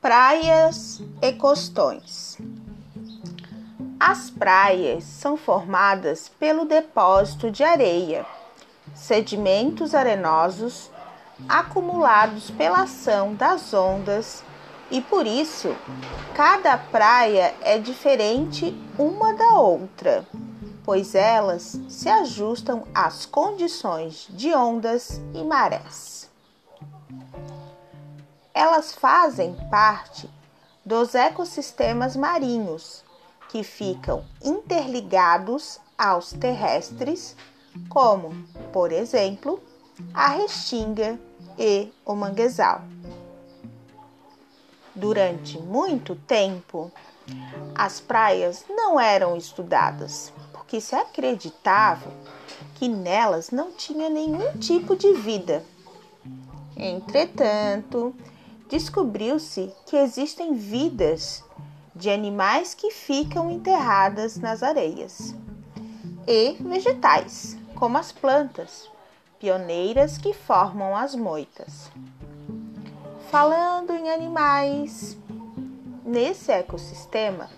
Praias e costões. As praias são formadas pelo depósito de areia, sedimentos arenosos acumulados pela ação das ondas e por isso cada praia é diferente uma da outra, pois elas se ajustam às condições de ondas e marés elas fazem parte dos ecossistemas marinhos que ficam interligados aos terrestres, como, por exemplo, a restinga e o manguezal. Durante muito tempo, as praias não eram estudadas, porque se acreditava que nelas não tinha nenhum tipo de vida. Entretanto, descobriu-se que existem vidas de animais que ficam enterradas nas areias e vegetais, como as plantas, pioneiras que formam as moitas. Falando em animais, nesse ecossistema,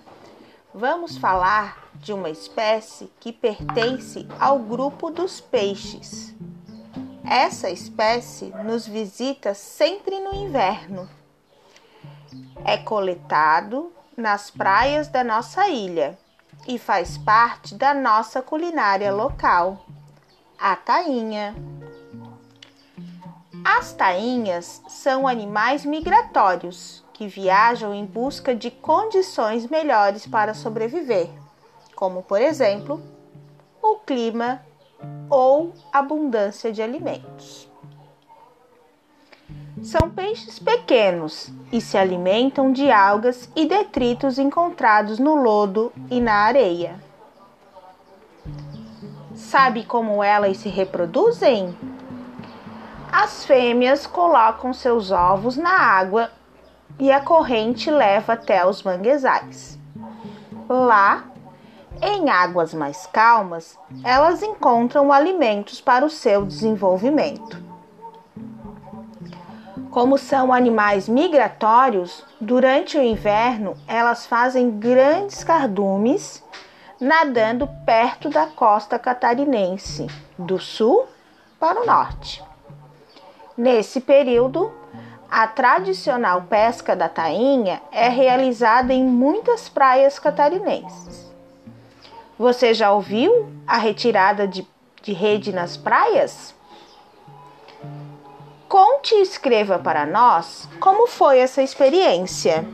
vamos falar de uma espécie que pertence ao grupo dos peixes essa espécie nos visita sempre no inverno. É coletado nas praias da nossa ilha e faz parte da nossa culinária local, a tainha. As tainhas são animais migratórios que viajam em busca de condições melhores para sobreviver, como por exemplo, o clima ou abundância de alimentos. São peixes pequenos e se alimentam de algas e detritos encontrados no lodo e na areia. Sabe como elas se reproduzem? As fêmeas colocam seus ovos na água e a corrente leva até os manguezais. Lá, em águas mais calmas, elas encontram alimentos para o seu desenvolvimento. Como são animais migratórios, durante o inverno elas fazem grandes cardumes nadando perto da costa catarinense, do sul para o norte. Nesse período, a tradicional pesca da tainha é realizada em muitas praias catarinenses. Você já ouviu a retirada de, de rede nas praias? Conte e escreva para nós como foi essa experiência.